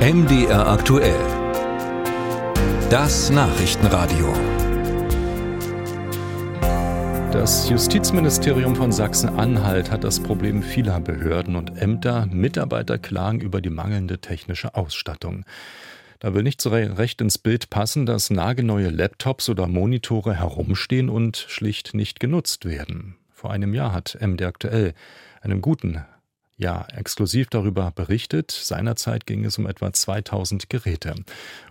MDR aktuell. Das Nachrichtenradio. Das Justizministerium von Sachsen-Anhalt hat das Problem vieler Behörden und Ämter. Mitarbeiter klagen über die mangelnde technische Ausstattung. Da will nicht so recht ins Bild passen, dass nagelneue Laptops oder Monitore herumstehen und schlicht nicht genutzt werden. Vor einem Jahr hat MD aktuell einen guten ja exklusiv darüber berichtet. Seinerzeit ging es um etwa 2000 Geräte.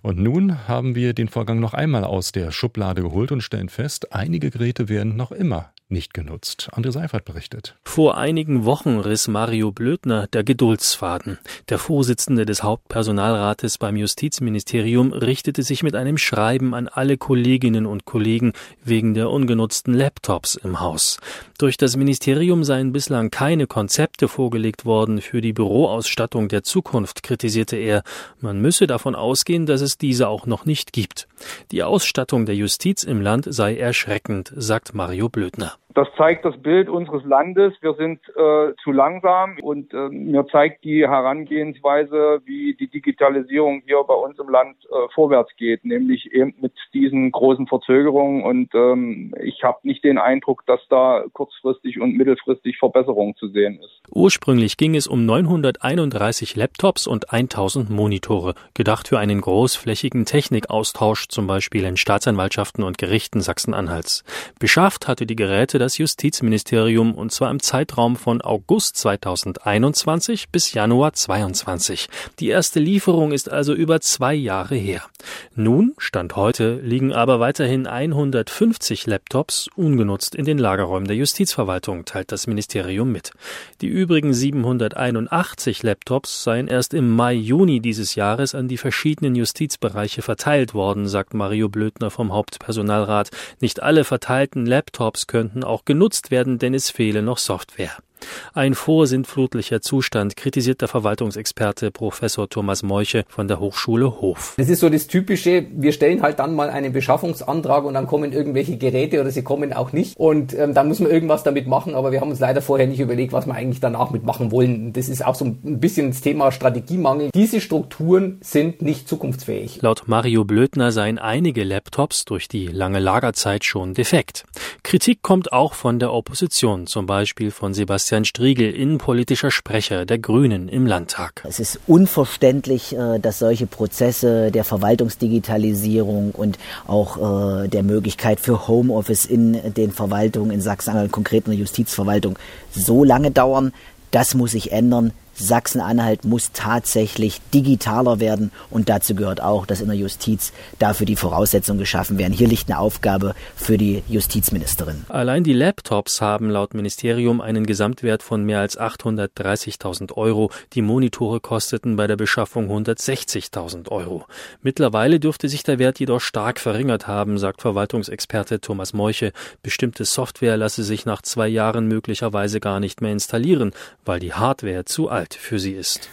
Und nun haben wir den Vorgang noch einmal aus der Schublade geholt und stellen fest, einige Geräte werden noch immer nicht genutzt. André Seifert berichtet. Vor einigen Wochen riss Mario Blödner der Geduldsfaden. Der Vorsitzende des Hauptpersonalrates beim Justizministerium richtete sich mit einem Schreiben an alle Kolleginnen und Kollegen wegen der ungenutzten Laptops im Haus. Durch das Ministerium seien bislang keine Konzepte vorgelegt worden für die Büroausstattung der Zukunft, kritisierte er. Man müsse davon ausgehen, dass es diese auch noch nicht gibt. Die Ausstattung der Justiz im Land sei erschreckend, sagt Mario Blödner. Das zeigt das Bild unseres Landes. Wir sind äh, zu langsam und äh, mir zeigt die Herangehensweise, wie die Digitalisierung hier bei uns im Land äh, vorwärts geht, nämlich eben mit diesen großen Verzögerungen. Und ähm, ich habe nicht den Eindruck, dass da kurzfristig und mittelfristig Verbesserung zu sehen ist. Ursprünglich ging es um 931 Laptops und 1000 Monitore, gedacht für einen großflächigen Technikaustausch, zum Beispiel in Staatsanwaltschaften und Gerichten Sachsen-Anhalts. Beschafft hatte die Geräte das Justizministerium und zwar im Zeitraum von August 2021 bis Januar 2022. Die erste Lieferung ist also über zwei Jahre her. Nun, Stand heute, liegen aber weiterhin 150 Laptops ungenutzt in den Lagerräumen der Justizverwaltung, teilt das Ministerium mit. Die übrigen 781 Laptops seien erst im Mai, Juni dieses Jahres an die verschiedenen Justizbereiche verteilt worden, sagt Mario Blödner vom Hauptpersonalrat. Nicht alle verteilten Laptops könnten auch genutzt werden, denn es fehle noch Software. Ein vorsintflutlicher Zustand kritisiert der Verwaltungsexperte Professor Thomas Meuche von der Hochschule Hof. Das ist so das Typische, wir stellen halt dann mal einen Beschaffungsantrag und dann kommen irgendwelche Geräte oder sie kommen auch nicht und ähm, dann muss man irgendwas damit machen, aber wir haben uns leider vorher nicht überlegt, was wir eigentlich danach mitmachen wollen. Das ist auch so ein bisschen das Thema Strategiemangel. Diese Strukturen sind nicht zukunftsfähig. Laut Mario Blödner seien einige Laptops durch die lange Lagerzeit schon defekt. Kritik kommt auch von der Opposition, zum Beispiel von Sebastian Sebastian Striegel, innenpolitischer Sprecher der Grünen im Landtag. Es ist unverständlich, äh, dass solche Prozesse der Verwaltungsdigitalisierung und auch äh, der Möglichkeit für Homeoffice in den Verwaltungen in Sachsen-Anhalt, konkret in der Justizverwaltung, so lange dauern. Das muss sich ändern. Sachsen-Anhalt muss tatsächlich digitaler werden und dazu gehört auch, dass in der Justiz dafür die Voraussetzungen geschaffen werden. Hier liegt eine Aufgabe für die Justizministerin. Allein die Laptops haben laut Ministerium einen Gesamtwert von mehr als 830.000 Euro. Die Monitore kosteten bei der Beschaffung 160.000 Euro. Mittlerweile dürfte sich der Wert jedoch stark verringert haben, sagt Verwaltungsexperte Thomas Meuche. Bestimmte Software lasse sich nach zwei Jahren möglicherweise gar nicht mehr installieren, weil die Hardware zu alt für sie ist.